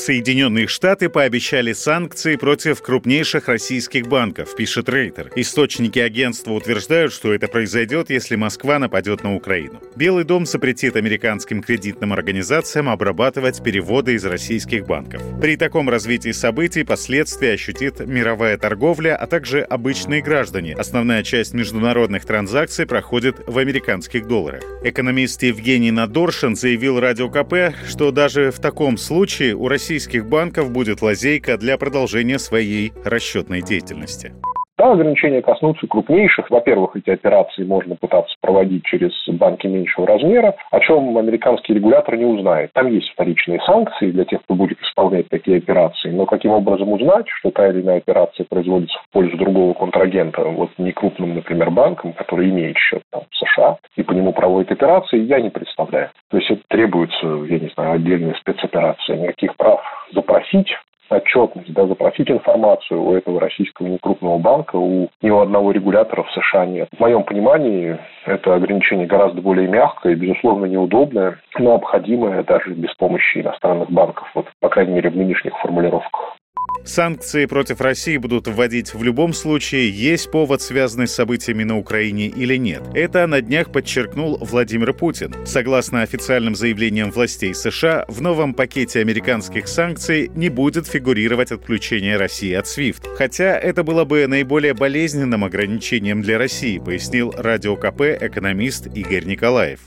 Соединенные Штаты пообещали санкции против крупнейших российских банков, пишет Рейтер. Источники агентства утверждают, что это произойдет, если Москва нападет на Украину. Белый дом запретит американским кредитным организациям обрабатывать переводы из российских банков. При таком развитии событий последствия ощутит мировая торговля, а также обычные граждане. Основная часть международных транзакций проходит в американских долларах. Экономист Евгений Надоршин заявил Радио КП, что даже в таком случае у России российских банков будет лазейка для продолжения своей расчетной деятельности. Да, ограничения коснутся крупнейших. Во-первых, эти операции можно пытаться проводить через банки меньшего размера, о чем американский регулятор не узнает. Там есть вторичные санкции для тех, кто будет исполнять такие операции, но каким образом узнать, что та или иная операция производится в пользу другого контрагента, вот не крупным, например, банком, который имеет счет там, в США, и по нему проводит операции, я не представляю. То есть это требуется, я не знаю, отдельная спецоперация. Никаких прав запросить отчетность, да, запросить информацию у этого российского некрупного банка, у ни у одного регулятора в США нет. В моем понимании это ограничение гораздо более мягкое, безусловно, неудобное, но обходимое даже без помощи иностранных банков, вот, по крайней мере, в нынешних формулировках. Санкции против России будут вводить в любом случае, есть повод, связанный с событиями на Украине или нет. Это на днях подчеркнул Владимир Путин. Согласно официальным заявлениям властей США, в новом пакете американских санкций не будет фигурировать отключение России от SWIFT. Хотя это было бы наиболее болезненным ограничением для России, пояснил радио КП экономист Игорь Николаев.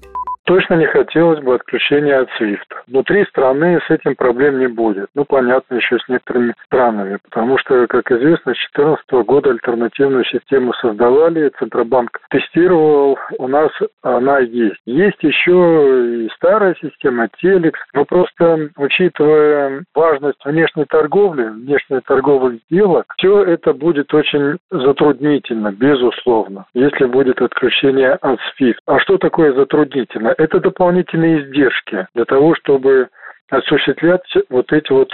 Точно не хотелось бы отключения от SWIFT. Внутри страны с этим проблем не будет. Ну, понятно, еще с некоторыми странами, потому что, как известно, с 2014 года альтернативную систему создавали, Центробанк тестировал, у нас она есть. Есть еще и старая система, Телекс, но просто, учитывая важность внешней торговли, внешней торговых сделок, все это будет очень затруднительно, безусловно, если будет отключение от SWIFT. А что такое затруднительно? Это дополнительные издержки для того, чтобы осуществлять вот эти вот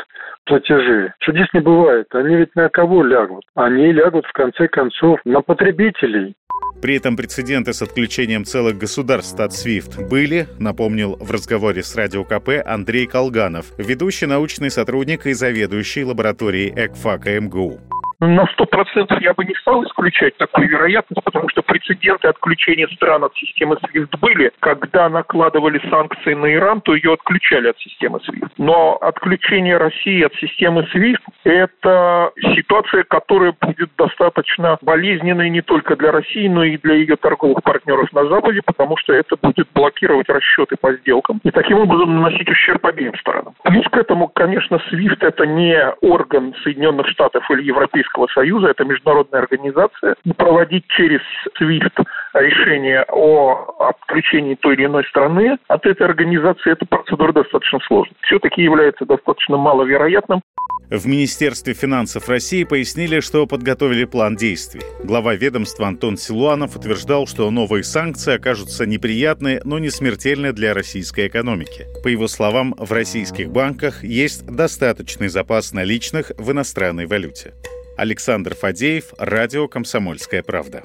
платежи. Чудес не бывает. Они ведь на кого лягут? Они лягут, в конце концов, на потребителей. При этом прецеденты с отключением целых государств от SWIFT были, напомнил в разговоре с Радио КП Андрей Колганов, ведущий научный сотрудник и заведующий лабораторией ЭКФАКа МГУ на сто процентов я бы не стал исключать такую вероятность, потому что прецеденты отключения стран от системы SWIFT были. Когда накладывали санкции на Иран, то ее отключали от системы SWIFT. Но отключение России от системы SWIFT – это ситуация, которая будет достаточно болезненной не только для России, но и для ее торговых партнеров на Западе, потому что это будет блокировать расчеты по сделкам и таким образом наносить ущерб обеим сторонам. Плюс к этому, конечно, SWIFT – это не орган Соединенных Штатов или Европейского Союза, это международная организация, проводить через SWIFT решение о отключении той или иной страны от этой организации, эта процедура достаточно сложная. Все-таки является достаточно маловероятным. В Министерстве финансов России пояснили, что подготовили план действий. Глава ведомства Антон Силуанов утверждал, что новые санкции окажутся неприятны, но не смертельны для российской экономики. По его словам, в российских банках есть достаточный запас наличных в иностранной валюте. Александр Фадеев, радио «Комсомольская правда».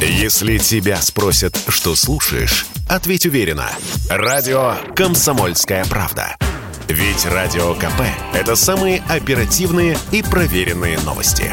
Если тебя спросят, что слушаешь, ответь уверенно. Радио «Комсомольская правда». Ведь Радио КП – это самые оперативные и проверенные новости.